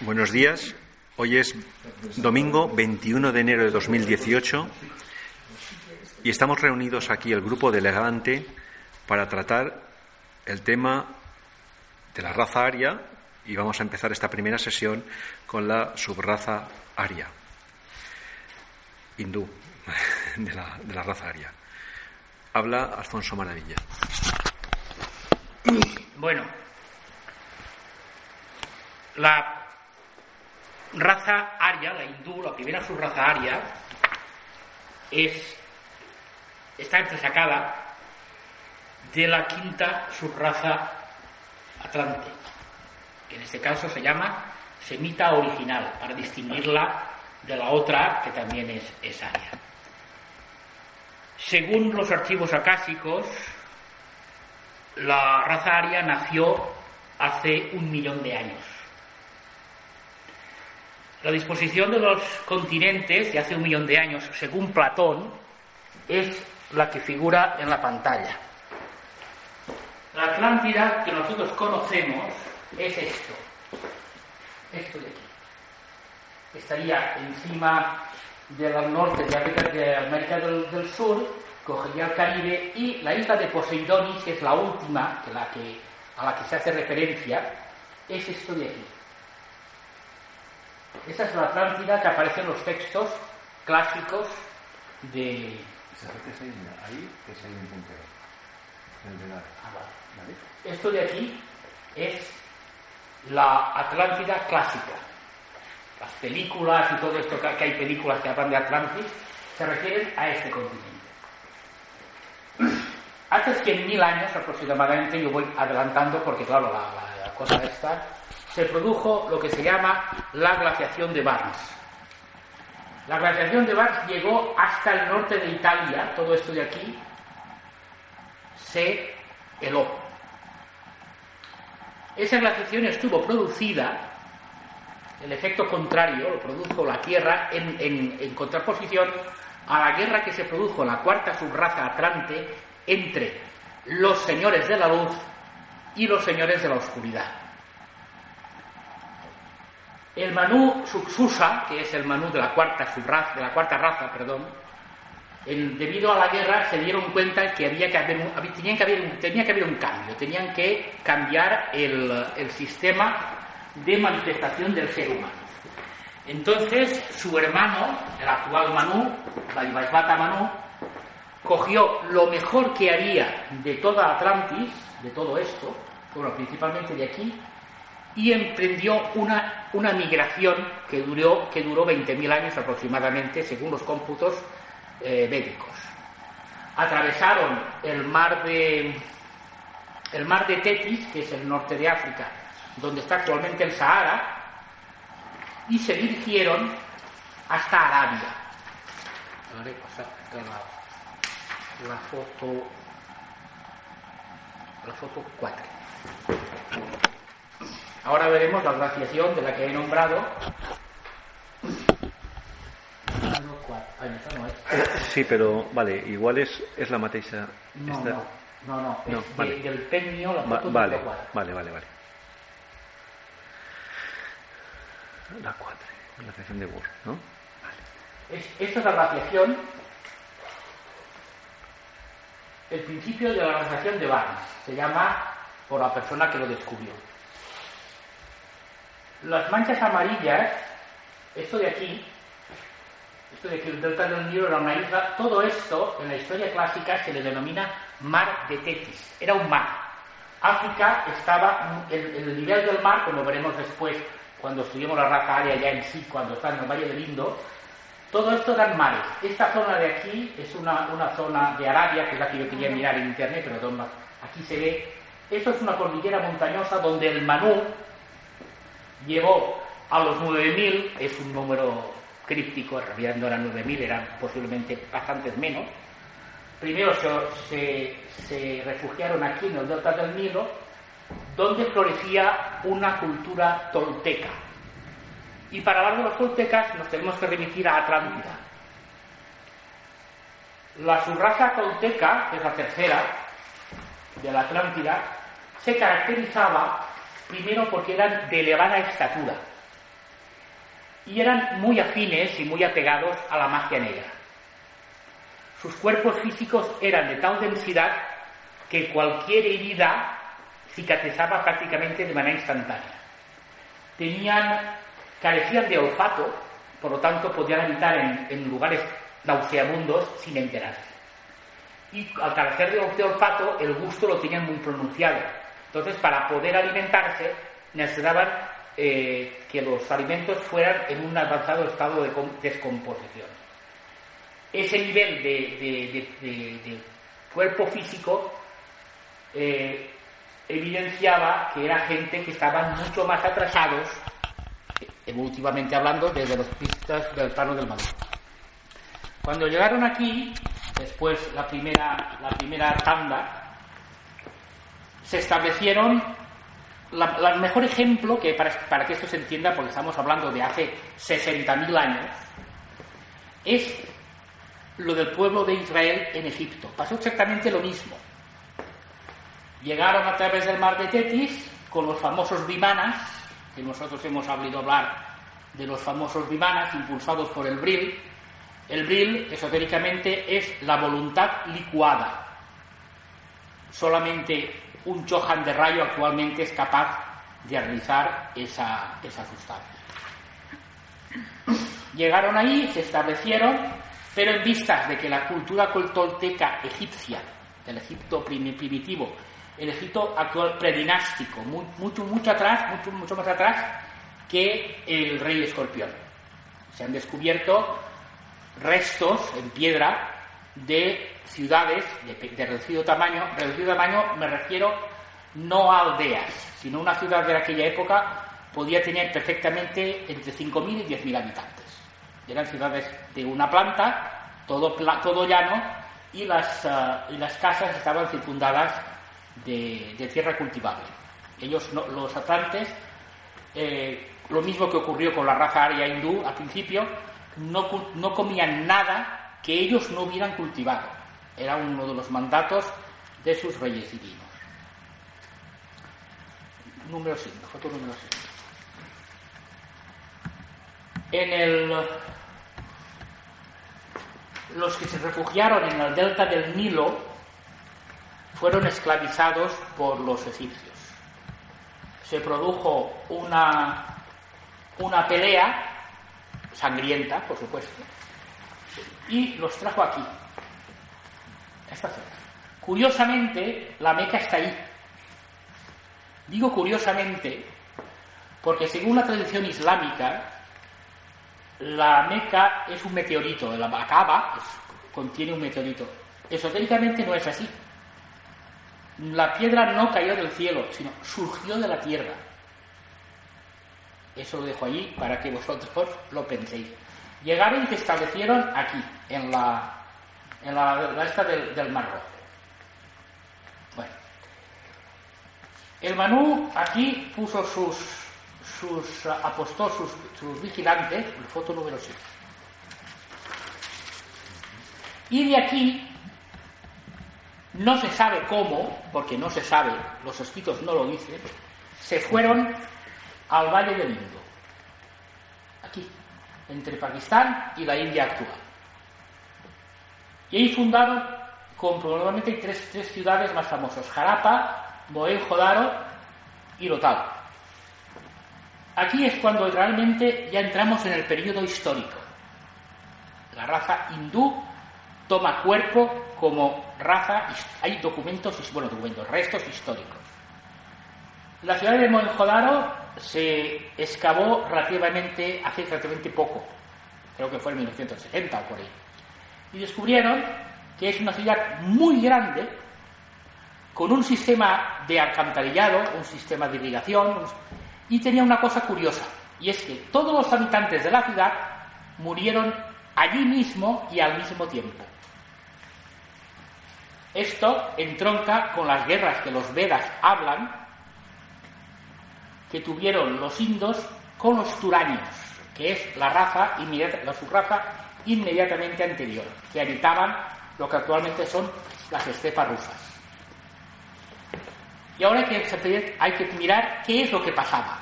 Buenos días. Hoy es domingo 21 de enero de 2018 y estamos reunidos aquí el grupo de Levante para tratar el tema de la raza aria y vamos a empezar esta primera sesión con la subraza aria, hindú, de la, de la raza aria. Habla Alfonso Maravilla. Bueno, la raza aria, la hindú, la primera subraza aria, es, está entresacada de la quinta subraza atlante, que en este caso se llama semita original, para distinguirla de la otra que también es, es aria. Según los archivos acásicos, la raza aria nació hace un millón de años. La disposición de los continentes de hace un millón de años, según Platón, es la que figura en la pantalla. La Atlántida que nosotros conocemos es esto, esto de aquí. Estaría encima del norte de América, de América del, Sur, cogería el Caribe y la isla de Poseidonis, que es la última la que, a la que se hace referencia, es esto de aquí. Esa es la Atlántida que aparece en los textos clásicos de. Ahí, que es un puntero. Ah, vale. ¿Vale? Esto de aquí es la Atlántida clásica. Las películas y todo esto que hay películas que hablan de Atlantis se refieren a este continente. Hace 100.000 años aproximadamente, yo voy adelantando porque, claro, la, la, la cosa esta, se produjo lo que se llama la glaciación de Barnes. La glaciación de Barnes llegó hasta el norte de Italia, todo esto de aquí se heló. Esa glaciación estuvo producida, el efecto contrario lo produjo la Tierra en, en, contraposición a la guerra que se produjo en la cuarta subraza atlante entre los señores de la luz y los señores de la oscuridad. El Manú Suxusa, que es el Manú de la cuarta subraza, de la cuarta raza, perdón, debido a la guerra se dieron cuenta que había que haber tenían que haber tenía que haber un cambio, tenían que cambiar el, el sistema de manifestación del ser humano. Entonces, su hermano, el actual Manú, Vaivasvata Manú, cogió lo mejor que haría de toda Atlantis, de todo esto, bueno, principalmente de aquí, y emprendió una, una migración que duró, que duró 20.000 años aproximadamente, según los cómputos eh. Atravesaron el mar de el mar de Tetis, que es el norte de África, donde está actualmente el Sahara, y se dirigieron hasta Arabia. La foto la foto 4. Ahora veremos la glaciación de la que he nombrado. Sí, pero vale, igual es, es la mateixa. No, esta... no, no, no, no vale. de, del pen mío la Va- foto vale, 4. vale, vale, vale. La 4, la sección de Word, ¿no? Vale. Es- esta es la glaciación, el principio de la glaciación de Barnes. Se llama por la persona que lo descubrió. Las manchas amarillas, esto de aquí, esto de que el delta del Nilo era una isla, todo esto en la historia clásica se le denomina mar de Tetis. Era un mar. África estaba, el, el nivel del mar, como veremos después cuando estudiemos la raza aria ya en sí, cuando está en el Valle del Indo, todo esto dan mares. Esta zona de aquí es una, una zona de Arabia, que es la que yo quería mirar en internet, pero aquí se ve. Esto es una cordillera montañosa donde el Manú llegó a los 9.000, es un número críptico, en realidad no eran 9.000, eran posiblemente bastantes menos. Primero se, se refugiaron aquí en el delta del Nilo, donde florecía una cultura tolteca. Y para hablar de los toltecas nos tenemos que remitir a Atlántida. La subraza tolteca, que es la tercera de la Atlántida, se caracterizaba primero porque eran de elevada estatura y eran muy afines y muy apegados a la magia negra. Sus cuerpos físicos eran de tal densidad que cualquier herida cicatrizaba prácticamente de manera instantánea. Tenían, carecían de olfato, por lo tanto podían habitar en, lugares nauseabundos sin enterarse. Y al carecer de olfato, el gusto lo tenían muy pronunciado. Entonces, para poder alimentarse, necesitaban eh, que los alimentos fueran en un avanzado estado de descomposición. Ese nivel de, cuerpo físico eh, evidenciaba que era gente que estaban mucho más atrasados, evolutivamente hablando, desde los pistas del plano del Maduro. Cuando llegaron aquí, después la primera, la primera tanda, se establecieron el mejor ejemplo, que para, que esto se entienda, porque estamos hablando de hace 60.000 años, es lo del pueblo de Israel en Egipto. Pasó exactamente lo mismo. Llegaron a través del mar de Tetis con los famosos vimanas, que nosotros hemos hablado hablar de los famosos vimanas impulsados por el Bril. El Bril, esotéricamente, es la voluntad licuada. Solamente un Chohan de rayo actualmente es capaz de realizar esa, esa sustancia. Llegaron ahí, se establecieron, pero en vistas de que la cultura tolteca egipcia, del Egipto primitivo, el Egipto actual predinástico, mucho, mucho atrás, mucho, mucho más atrás que el rey escorpión. Se han descubierto restos en piedra de ciudades de, reducido tamaño, reducido tamaño me refiero no a aldeas, sino una ciudad de aquella época podía tener perfectamente entre 5.000 y 10.000 habitantes. Eran ciudades de una planta, todo, todo llano, y las, ah, y las casas estaban circundadas de, tierra cultivable. Ellos, los atlantes, eh, lo mismo que ocurrió con la raza aria hindú al principio, no, no comían nada que ellos no hubieran cultivado. Era uno de los mandatos de sus reyes divinos. Número 5, foto número 5. En el los que se refugiaron en el delta del Nilo fueron esclavizados por los egipcios. Se produjo una, una pelea sangrienta, por supuesto, y los trajo aquí, Curiosamente, la Meca está ahí. Digo curiosamente porque según la tradición islámica, la Meca es un meteorito, la Acaba contiene un meteorito. Esotéricamente no es así. La piedra no cayó del cielo, sino surgió de la tierra. Eso lo dejo allí para que vosotros lo penséis. Llegaron y se establecieron aquí, en la, en la, esta del, del Mar Rojo. Bueno, el Manú aquí puso sus, sus sus, sus vigilantes, la foto número 6. Y de aquí no se sabe cómo, porque no se sabe, los escritos no lo dicen, se fueron al Valle del Indo, aquí, entre Pakistán y la India actual. Y ahí fundaron con probablemente tres, tres ciudades más famosas, Jarapa, Mohenjo-Daro y Lotal. Aquí es cuando realmente ya entramos en el periodo histórico. La raza hindú toma cuerpo como raza, hay documentos, bueno, documentos, restos históricos. La ciudad de Mohenjo-Daro se excavó relativamente, hace relativamente poco, creo que fue en 1960 o por ahí, y descubrieron que es una ciudad muy grande, con un sistema de alcantarillado, un sistema de irrigación, Y tenía una cosa curiosa, y es que todos los habitantes de la ciudad murieron allí mismo y al mismo tiempo. Esto entronca con las guerras que los Vedas hablan, que tuvieron los indos con los turanios, que es la raza, la subraza inmediatamente anterior, que habitaban lo que actualmente son las estepas rusas. Y ahora hay que, mirar qué es lo que pasaba.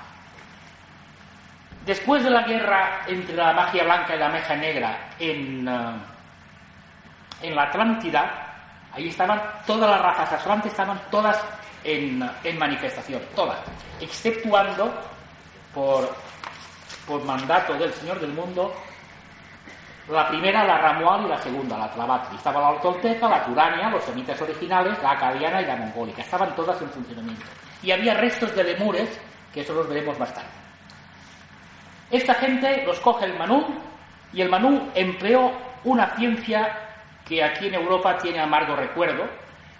Después de la guerra entre la magia blanca y la magia negra en, eh, en la Atlántida, Ahí estaban todas las razas atlantes, estaban todas en, manifestación, todas, exceptuando por, por mandato del Señor del Mundo la primera, la Ramual, y la segunda, la Tlavatri. Estaba la Tolteca, la Turania, los semitas originales, la acadiana y la mongólica. Estaban todas en funcionamiento. Y había restos de lemures, que eso los veremos bastante. Esta gente los coge el Manú, y el Manú empleó una ciencia que aquí en Europa tiene amargo recuerdo,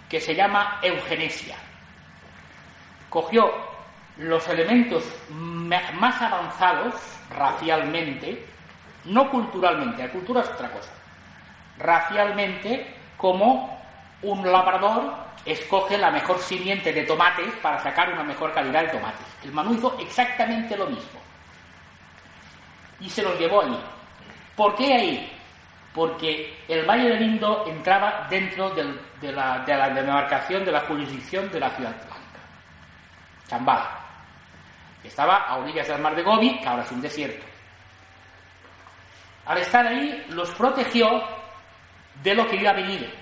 que se llama eugenesia. Cogió los elementos más avanzados racialmente, no culturalmente, la cultura es otra cosa, racialmente como un labrador escoge la mejor simiente de tomates para sacar una mejor calidad de tomates. El Manu hizo exactamente lo mismo. Y se los llevó ahí. ¿Por qué ahí? porque el Valle del Indo entraba dentro de, la, demarcación de la jurisdicción de la ciudad blanca, Chambala. Estaba a orillas del mar de Gobi, que ahora es un desierto. Al estar ahí, los protegió de lo que iba a venir,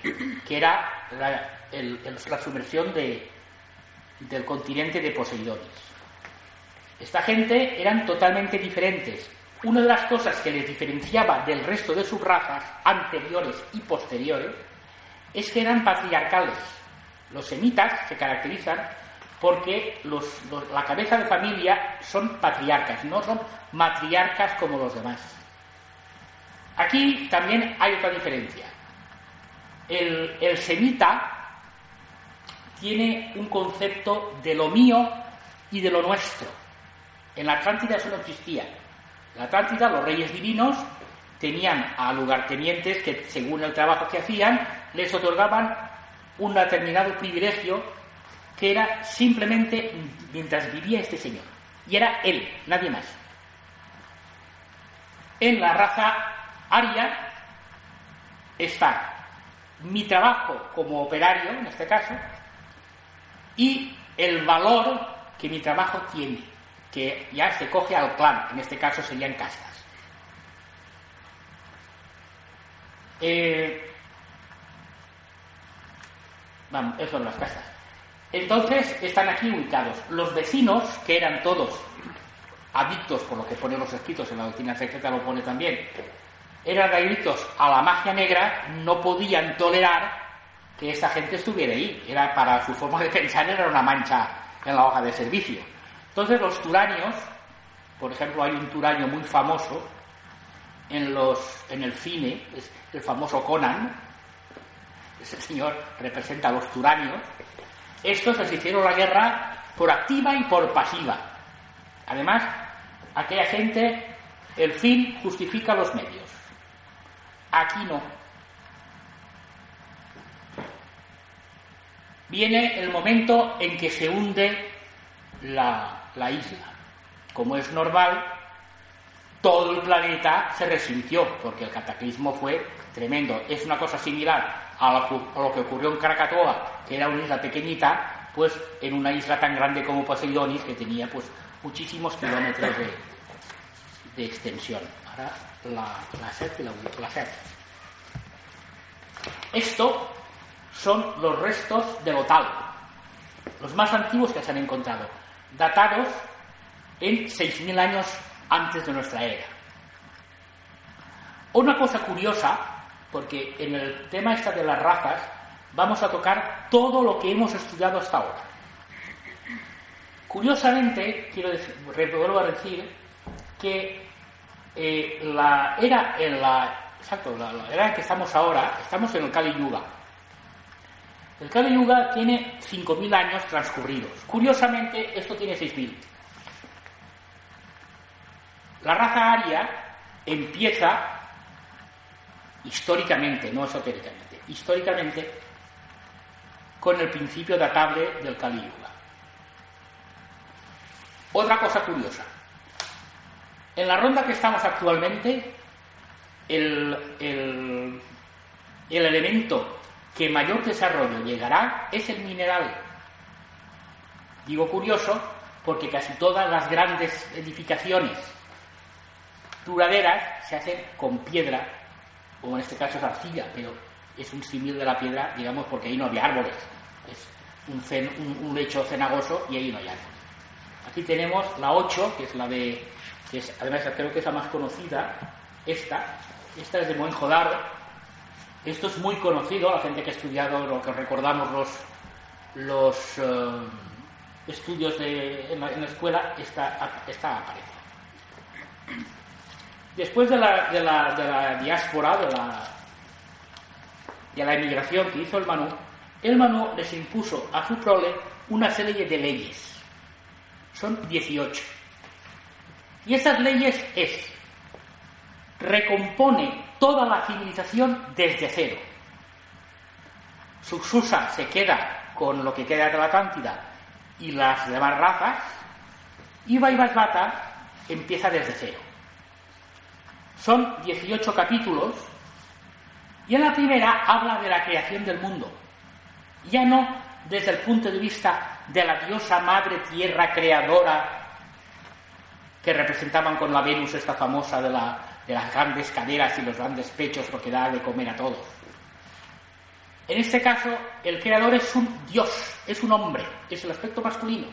que era la, sumersión del continente de Poseidores. Esta gente eran totalmente diferentes, una de las cosas que les diferenciaba del resto de sus razas, anteriores y posteriores, es que eran patriarcales. Los semitas se caracterizan porque la cabeza de familia son patriarcas, no son matriarcas como los demás. Aquí también hay otra diferencia. El, semita tiene un concepto de lo mío y de lo nuestro. En la Atlántida eso no existía la Atlántida, los reyes divinos tenían a lugartenientes que, según el trabajo que hacían, les otorgaban un determinado privilegio que era simplemente mientras vivía este señor. Y era él, nadie más. En la raza aria está mi trabajo como operario, en este caso, y el valor que mi trabajo tiene que ya se coge al clan, en este caso serían castas. Eh, vamos, eso son las castas. Entonces están aquí ubicados. Los vecinos, que eran todos adictos, por lo que ponen los escritos en la doctrina secreta, lo pone también, eran adictos a la magia negra, no podían tolerar que esa gente estuviera ahí. Era para su forma de pensar, era una mancha en la hoja de servicio. Entonces los turanios, por ejemplo, hay un turaño muy famoso en, los, en el cine, el famoso Conan, ese señor representa a los turanios, estos les hicieron la guerra por activa y por pasiva. Además, aquella gente, el fin justifica los medios. Aquí no. Viene el momento en que se hunde la, la isla. Como es normal, todo el planeta se resintió, porque el cataclismo fue tremendo. Es una cosa similar a lo, que ocurrió en Krakatoa, que era una isla pequeñita, pues en una isla tan grande como Poseidonis, que tenía pues muchísimos kilómetros de, extensión. Ahora la, la SEP y la, la Esto son los restos de Lotal, los más antiguos que se han encontrado datados en 6.000 años antes de nuestra era. Una cosa curiosa, porque en el tema esta de las razas vamos a tocar todo lo que hemos estudiado hasta ahora. Curiosamente, quiero decir, vuelvo a decir que eh, la era en la exacto, la, era en que estamos ahora, estamos en el Kali Yuga. El Kali Yuga tiene 5.000 años transcurridos. Curiosamente, esto tiene 6.000. La raza aria empieza históricamente, no esotéricamente, históricamente con el principio datable del Calígula. Otra cosa curiosa. En la ronda que estamos actualmente, el, el, el elemento que mayor desarrollo llegará es el mineral. Digo curioso porque casi todas las grandes edificaciones duraderas se hacen con piedra, o en este caso es arcilla, pero es un símil de la piedra, digamos, porque ahí no había árboles. Es un, un, lecho cenagoso y ahí no hay árboles. Aquí tenemos la 8, que es la de, que es, además creo que es la más conocida, esta, esta es de Mohenjo-Daro. Esto es muy conocido, la gente que ha estudiado, lo que recordamos los, los eh, estudios de, en, la, escuela, esta, esta aparece. Después de la, de la, de la diáspora, de la, de la emigración que hizo el Manu, el Manu les impuso a su prole una serie de leyes. Son 18. Y estas leyes es, recompone toda la civilización desde cero. Suxusa se queda con lo que queda de la Atlántida y las demás razas, y Vaivasvata empieza desde cero. Son 18 capítulos y en la primera habla de la creación del mundo, ya no desde el punto de vista de la diosa madre tierra creadora que representaban con la Venus esta famosa de, la, de las grandes caderas y los grandes pechos porque da de comer a todos. En este caso, el creador es un dios, es un hombre, es el aspecto masculino.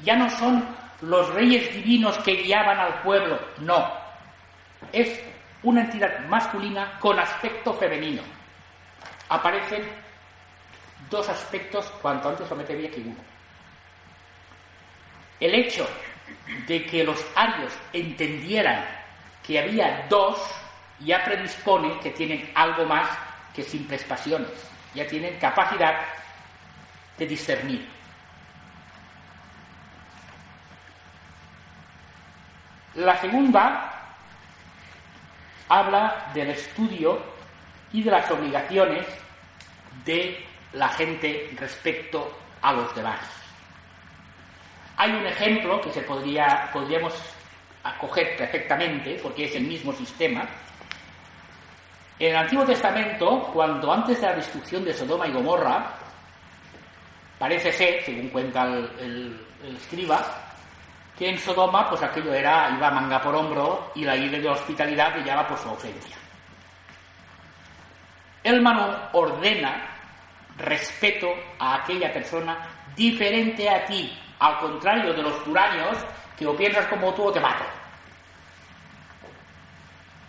Ya no son los reyes divinos que guiaban al pueblo, no. Es una entidad masculina con aspecto femenino. Aparecen dos aspectos cuanto antes lo metería que uno. El hecho de que los arios entendieran que había dos ya predispone que tienen algo más que simples pasiones, ya tienen capacidad de discernir. La segunda habla del estudio y de las obligaciones de la gente respecto a los demás. Hay un ejemplo que se podría, podríamos acoger perfectamente, porque es el mismo sistema. En el Antiguo Testamento, cuando antes de la destrucción de Sodoma y Gomorra, parece ser, según cuenta el, escriba, que en Sodoma pues aquello era, iba manga por hombro y la isla de hospitalidad brillaba por su ausencia. El Manu ordena respeto a aquella persona diferente a ti, al contrario de los turanios que o piensas como tú o te mato.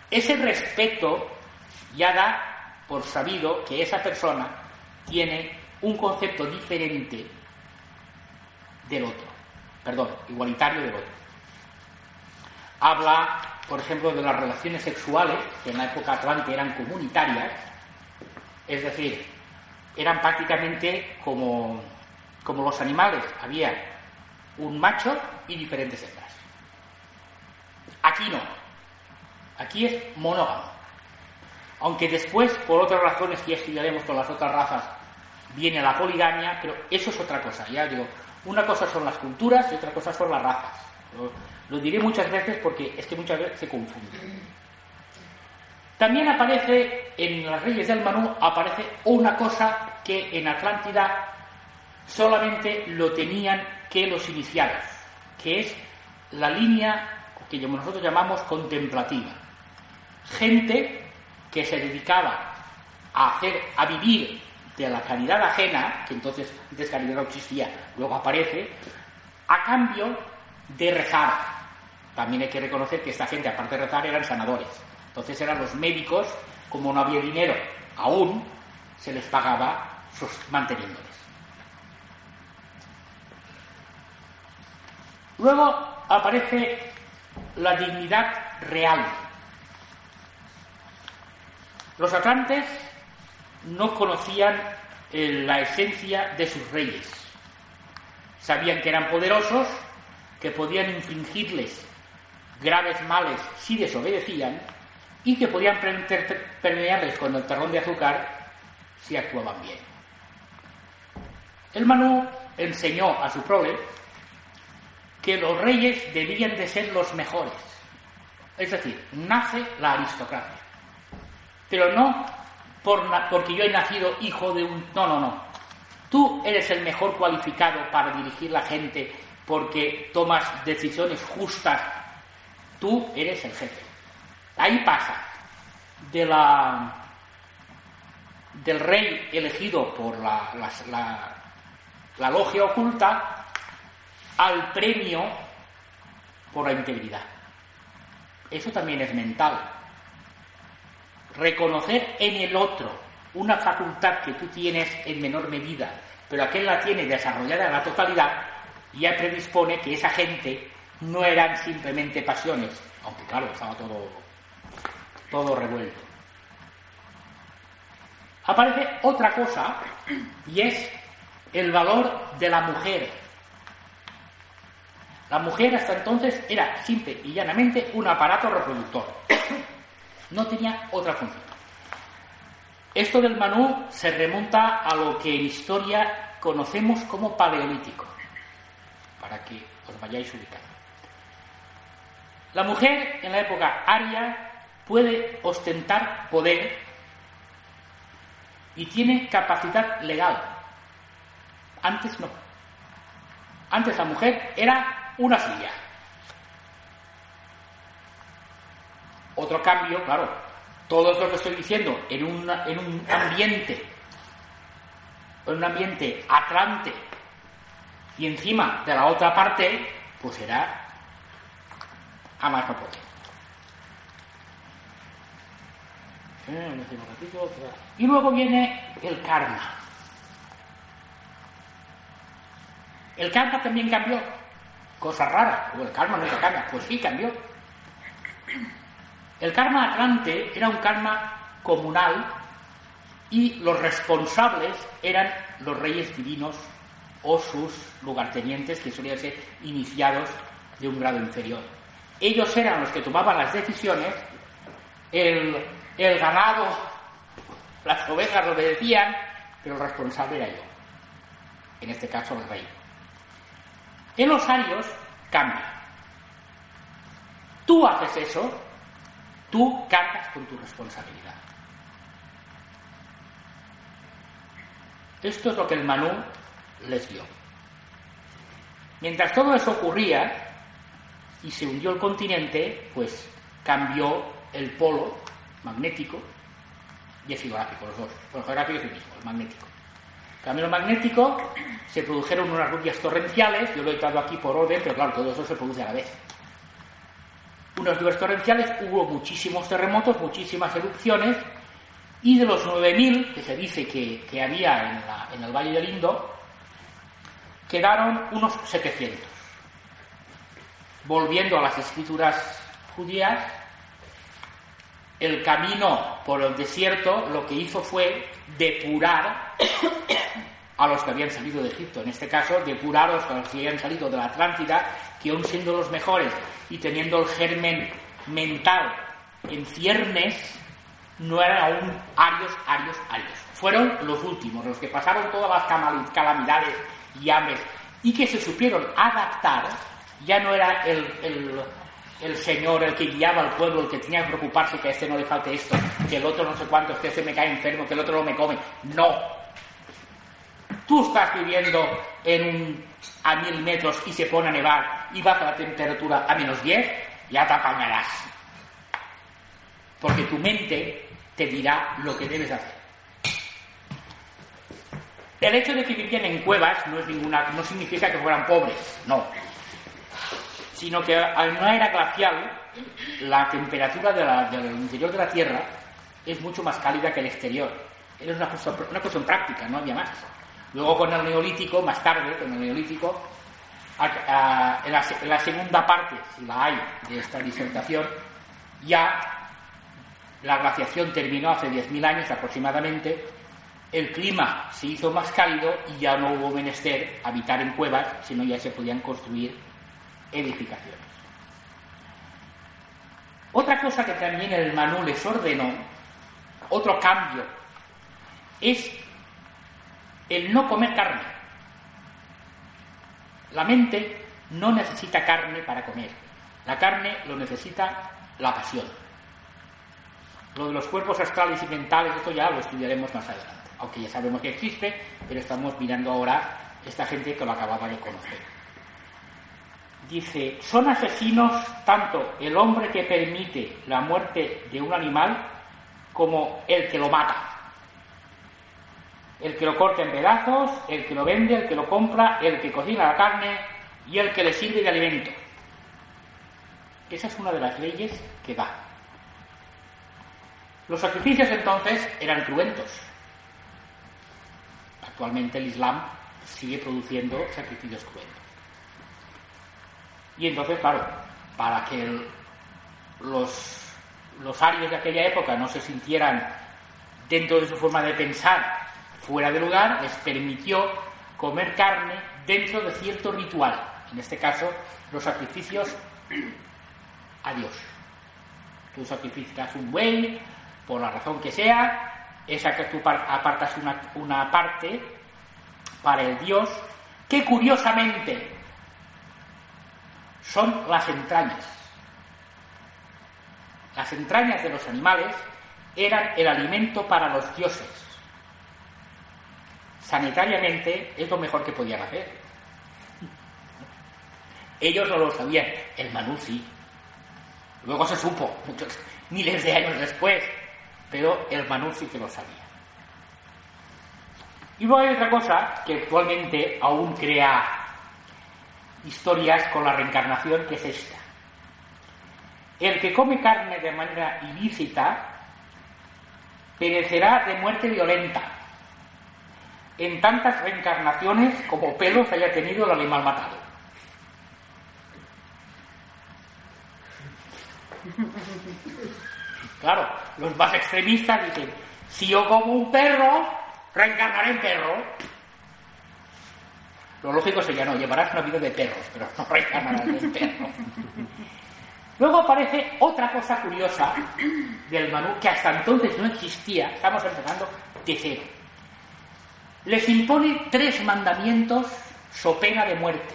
Ese respeto ya da por sabido que esa persona tiene un concepto diferente del otro, perdón, igualitario del otro. Habla, por ejemplo, de las relaciones sexuales, que en la época atlante eran comunitarias, es decir, eran prácticamente como, como los animales, había un macho y diferentes hembras. Aquí no, aquí es monógamo. Aunque después, por otras razones que ya estudiaremos con las otras razas, viene la poligamia, pero eso es otra cosa. Ya digo, una cosa son las culturas y otra cosa son las razas. Lo, diré muchas veces porque es que muchas veces se confunden. También aparece en las Reyes del Manú aparece una cosa que en Atlántida solamente lo tenían que los iniciados, que es la línea que nosotros llamamos contemplativa. Gente que se dedicaba a vivir de la caridad ajena, que entonces antes caridad no existía, luego aparece, a cambio de rezar. También hay que reconocer que esta gente, aparte de rezar, eran sanadores. Entonces eran los médicos, como no había dinero aún, se les pagaba manteniéndoles. Luego aparece la dignidad real. Los atlantes no conocían eh, la esencia de sus reyes. Sabían que eran poderosos, que podían infringirles graves males si desobedecían y que podían permearles con el terrón de azúcar si actuaban bien. El Manú enseñó a su prole que los reyes debían de ser los mejores. Es decir, nace la aristocracia. Pero no por porque yo he nacido hijo de un... No, no, no. Tú eres el mejor cualificado para dirigir la gente porque tomas decisiones justas. Tú eres el jefe. Ahí pasa de la, del rey elegido por la, la, la logia oculta al premio por la integridad. Eso también es mental. Reconocer en el otro una facultad que tú tienes en menor medida, pero aquel la tiene desarrollada en la totalidad, ya predispone que esa gente no eran simplemente pasiones, aunque claro, estaba todo, todo revuelto. Aparece otra cosa y es el valor de la mujer. La mujer hasta entonces era simple y llanamente un aparato reproductor. No tenía otra función. Esto del Manú se remonta a lo que en historia conocemos como paleolítico, para que os vayáis ubicando. La mujer en la época aria puede ostentar poder y tiene capacidad legal. Antes no. Antes la mujer era una silla. Otro cambio, claro, todo lo que estoy diciendo en, en un ambiente, en un ambiente atlante y encima de la otra parte, pues será a más no poder. Y luego viene el karma. El karma también cambió. Cosa rara. el karma se cambia. Pues sí, cambió. El karma atlante era un karma comunal y los responsables eran los reyes divinos o sus lugartenientes que solían ser iniciados de un grado inferior. Ellos eran los que tomaban las decisiones, el el ganado, las ovejas obedecían, pero el responsable era yo. En este caso el rey. En los arios cambia. Tú haces eso, tú cargas con tu responsabilidad. Esto es lo que el Manú les dio. Mientras todo eso ocurría y se hundió el continente, pues cambió el polo magnético y el geográfico, los dos. El geográfico es el mismo, el magnético. Cambio magnético, se produjeron unas lluvias torrenciales, yo lo he dado aquí por orden, pero claro, todo eso se produce a la vez. Unas lluvias torrenciales, hubo muchísimos terremotos, muchísimas erupciones, y de los 9.000 que se dice que, había en, en el Valle del Indo, quedaron unos 700. Volviendo a las escrituras judías, el camino por el desierto lo que hizo fue depurar a los que habían salido de Egipto, en este caso depurar a los que habían salido de la Atlántida, que aún siendo los mejores y teniendo el germen mental en ciernes, no eran aún arios, arios, arios. Fueron los últimos, los que pasaron todas las calamidades y hambres y que se supieron adaptar, ya no era el el señor, el que guiaba al pueblo, el que tenía que preocuparse que a este no le falte esto, que el otro no sé cuánto, que este me cae enfermo, que el otro no me come. No. Tú estás viviendo en un, a mil metros y se pone a nevar y baja la temperatura a menos 10, ya te apañarás. Porque tu mente te dirá lo que debes hacer. El hecho de que vivían en cuevas no, es ninguna, no significa que fueran pobres, no sino que al una era glacial la temperatura del interior de la Tierra es mucho más cálida que el exterior. Es una, cuestión práctica, no había más. Luego con el neolítico, más tarde, con el neolítico, en, la, segunda parte, si la hay, de esta disertación, ya la glaciación terminó hace 10.000 años aproximadamente, el clima se hizo más cálido y ya no hubo menester habitar en cuevas, sino ya se podían construir edificaciones. Otra cosa que también el Manú les ordenó, otro cambio, es el no comer carne. La mente no necesita carne para comer. La carne lo necesita la pasión. Lo de los cuerpos astrales y mentales, esto ya lo estudiaremos más adelante. Aunque ya sabemos que existe, pero estamos mirando ahora esta gente que lo acababa de conocer. Dice, son asesinos tanto el hombre que permite la muerte de un animal como el que lo mata. El que lo corta en pedazos, el que lo vende, el que lo compra, el que cocina la carne y el que le sirve de alimento. Esa es una de las leyes que da. Los sacrificios entonces eran cruentos. Actualmente el Islam sigue produciendo sacrificios cruentos. Y entonces, claro, para que los, los arios de aquella época no se sintieran dentro de su forma de pensar fuera de lugar, les permitió comer carne dentro de cierto ritual. En este caso, los sacrificios a Dios. Tú sacrificas un buey, por la razón que sea, esa que tú apartas una, una parte para el Dios, que curiosamente son las entrañas. Las entrañas de los animales eran el alimento para los dioses. Sanitariamente es lo mejor que podían hacer. Ellos no lo sabían, el Manú sí. Luego se supo, muchos, miles de años después, pero el Manú sí que lo sabía. Y luego hay otra cosa que actualmente aún crea historias con la reencarnación, que es esta. El que come carne de manera ilícita perecerá de muerte violenta, en tantas reencarnaciones como pelos haya tenido el animal matado. Claro, los más extremistas dicen, si yo como un perro, reencarnaré en perro. Lo lógico sería, no, llevarás una vida de perros, pero no reencarnarás en perro. Luego aparece otra cosa curiosa del Manú que hasta entonces no existía, estamos empezando de cero. Les impone tres mandamientos so pena de muerte.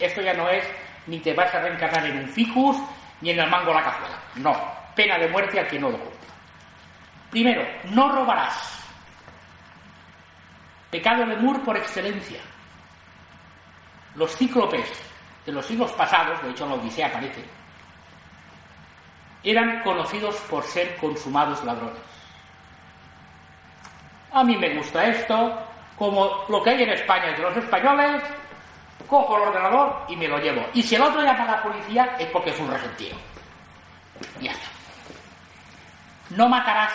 Esto ya no es ni te vas a reencarnar en un ficus ni en el mango la cazuela. No, pena de muerte a quien no lo cumpla. Primero, no robarás. Pecado de Mur por excelencia. Los cíclopes de los siglos pasados, de hecho en la Odisea aparece, eran conocidos por ser consumados ladrones. A mí me gusta esto, como lo que hay en España de los españoles, cojo el ordenador y me lo llevo. Y si el otro llama a la policía es porque es un resentido. Ya está. No matarás.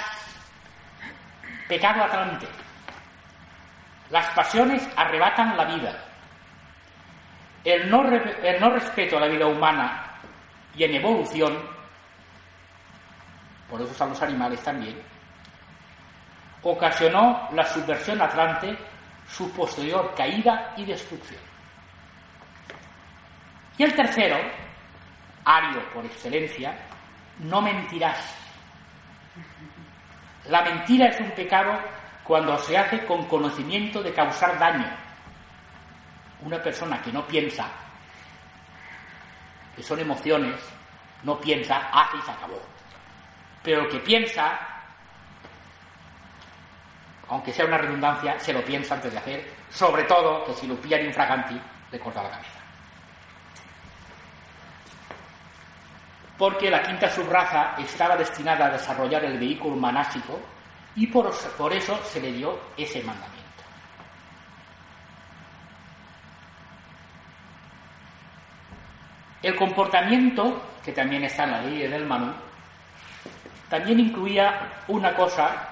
Pecado atlante. Las pasiones arrebatan la vida. El no, respeto a la vida humana y en evolución, por eso están los animales también, ocasionó la subversión atlante, su posterior caída y destrucción. Y el tercero, ario por excelencia, no mentirás. La mentira es un pecado cuando se hace con conocimiento de causar daño. Una persona que no piensa, que son emociones, no piensa, hace y se acabó. Pero el que piensa, aunque sea una redundancia, se lo piensa antes de hacer, sobre todo que si lo pillan infraganti, le corta la cabeza. porque la quinta subraza estaba destinada a desarrollar el vehículo manásico y por, eso se le dio ese mandamiento. El comportamiento, que también está en la ley del Manú, también incluía una cosa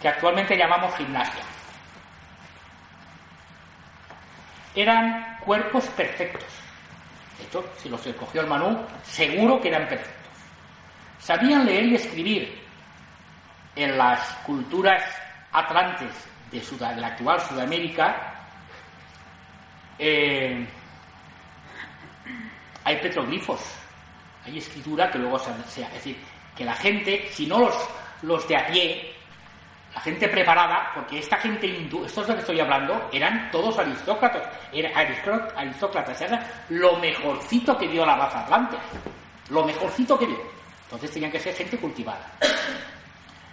que actualmente llamamos gimnasia. Eran cuerpos perfectos de hecho, si los escogió el Manú, seguro que eran perfectos. Sabían leer y escribir en las culturas atlantes de, la actual Sudamérica. Eh, hay petroglifos, Hay escritura que luego se, se es decir, que la gente, si no los, los de a pie, la gente preparada, porque esta gente hindú, estos de los que estoy hablando, eran todos aristócratas, era aristócratas, era lo mejorcito que dio la raza atlante, lo mejorcito que dio. Entonces tenían que ser gente cultivada.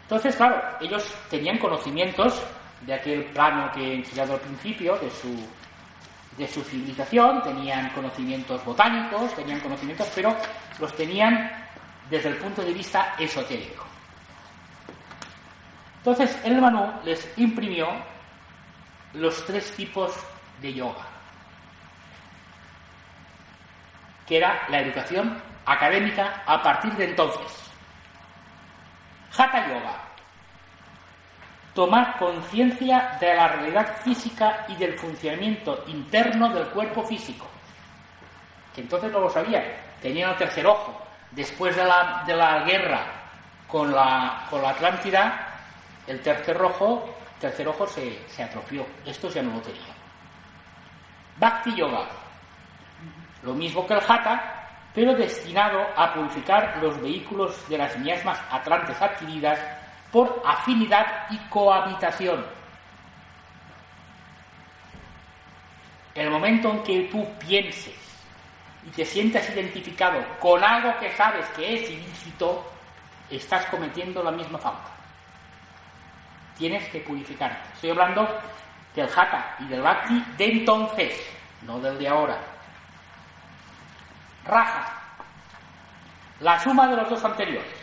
Entonces, claro, ellos tenían conocimientos de aquel plano que he enseñado al principio, de su, de su civilización, tenían conocimientos botánicos, tenían conocimientos, pero los tenían desde el punto de vista esotérico. Entonces, el Manu les imprimió los tres tipos de yoga, que era la educación académica a partir de entonces. Hatha Yoga, tomar conciencia de la realidad física y del funcionamiento interno del cuerpo físico, que entonces no lo sabían, tenían el tercer ojo. Después de la, de la guerra con la, con la Atlántida, el tercer ojo, tercer ojo se, se atrofió. Estos ya no lo tenían. Bhakti Yoga, lo mismo que el Hatha, pero destinado a purificar los vehículos de las miasmas atlantes adquiridas por afinidad y cohabitación. El momento en que tú pienses y te sientas identificado con algo que sabes que es ilícito, estás cometiendo la misma falta. Tienes que purificarte. Estoy hablando del Hatha y del Bhakti de entonces, no del de ahora. Raja, la suma de los dos anteriores,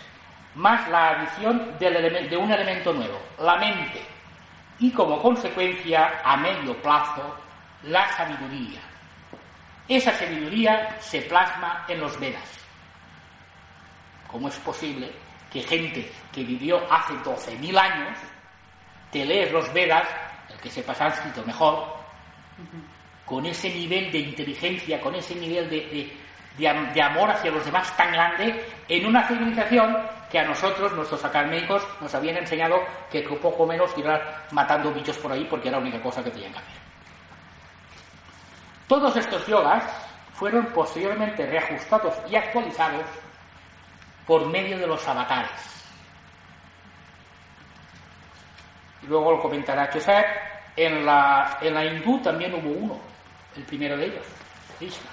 más la adición de un elemento nuevo, la mente, y como consecuencia, a medio plazo, la sabiduría. Esa sabiduría se plasma en los Vedas. ¿Cómo es posible que gente que vivió hace 12.000 años, te lees los Vedas, el que sepa sánscrito mejor, con ese nivel de inteligencia, con ese nivel de, de, amor hacia los demás tan grande en una civilización que a nosotros, nuestros académicos, nos habían enseñado que poco menos iban matando bichos por ahí porque era la única cosa que tenían que hacer. Todos estos yogas fueron posteriormente reajustados y actualizados por medio de los avatares. Luego lo comentará Joseph, en la, en la hindú también hubo uno, el primero de ellos, Krishna.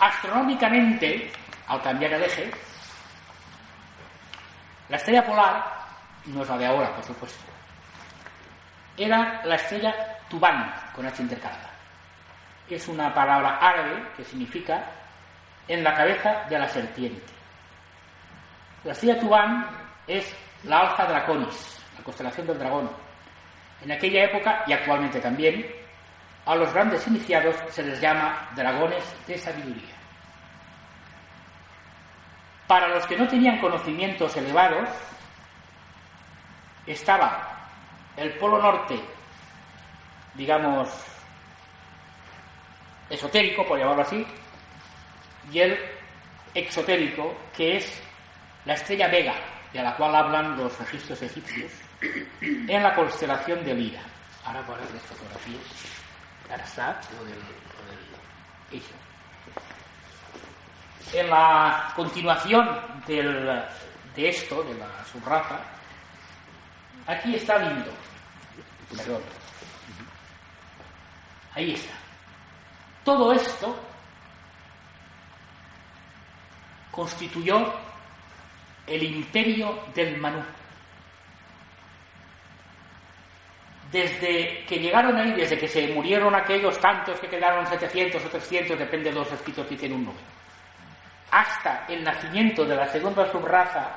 Astronómicamente, al cambiar el eje, la estrella polar, no es la de ahora, por supuesto, era la estrella Tubán, con H intercalada. Es una palabra árabe que significa en la cabeza de la serpiente. La estrella Tubán es la Alfa Draconis, la constelación del dragón. En aquella época, y actualmente también, a los grandes iniciados se les llama dragones de sabiduría. Para los que no tenían conocimientos elevados, estaba el polo norte, digamos, esotérico, por llamarlo así, y el exotérico, que es la estrella Vega, de la cual hablan los registros egipcios, en la constelación de Lira. Ahora voy las fotografías. En la continuación de esto, de la subraza, aquí está lindo. Ahí está. Todo esto constituyó el imperio del Manú. Desde que llegaron ahí, desde que se murieron aquellos tantos que quedaron 700 o 300, depende de los escritos que tienen un número, hasta el nacimiento de la segunda subraza,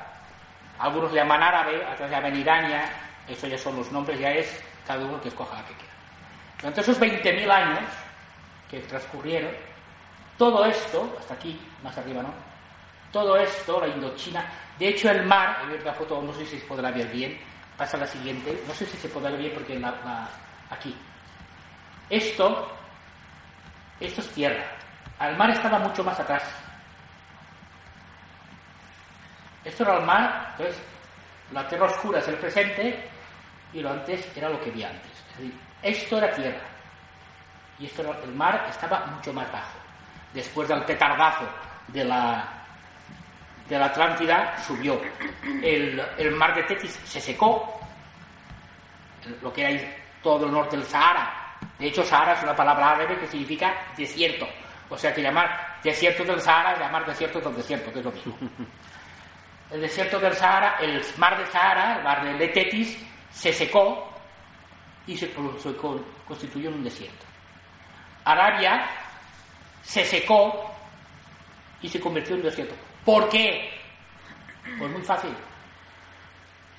algunos le llaman árabe, otros llaman irania, eso ya son los nombres, ya es cada uno que escoja la que quiera. Durante esos 20.000 años que transcurrieron, todo esto, hasta aquí, más arriba, ¿no? Todo esto, la Indochina, de hecho el mar, he visto la foto, no sé si se podrá ver bien, Pasa la siguiente. No sé si se puede ver bien porque la, aquí. Esto, esto es tierra. Al mar estaba mucho más atrás. Esto era el mar, entonces la tierra oscura es el presente y lo antes era lo que vi antes. esto era tierra. Y esto, el mar estaba mucho más bajo. Después del petardazo de la, de la Atlántida, subió. El, el mar de Tetis se secó, lo que era todo el norte del Sahara. De hecho, Sahara es una palabra árabe que significa desierto. O sea que llamar desierto del Sahara es llamar desierto del desierto, que es lo mismo. El desierto del Sahara, el mar de Sahara, el mar de Tetis, se secó y se, constituyó en un desierto. Arabia se secó y se convirtió en un desierto. ¿Por qué? Pues muy fácil.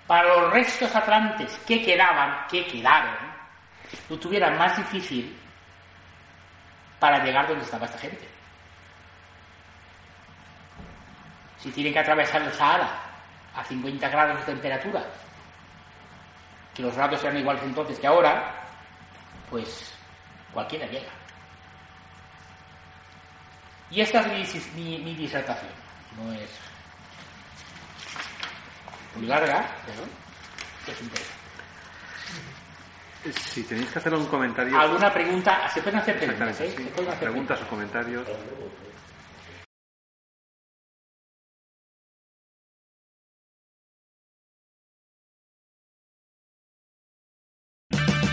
Para los restos atlantes que quedaban, que quedaron, lo tuvieran más difícil para llegar donde estaba esta gente. Si tienen que atravesar el Sahara a 50 grados de temperatura, que los grados eran iguales entonces que ahora, pues cualquiera llega. Y esta es mi, disertación. No es muy larga, pero es interesante. Si tenéis que hacer un comentario. ¿Alguna pregunta? Se pueden hacer preguntas, ¿eh? ¿Se pueden hacer preguntas o comentarios.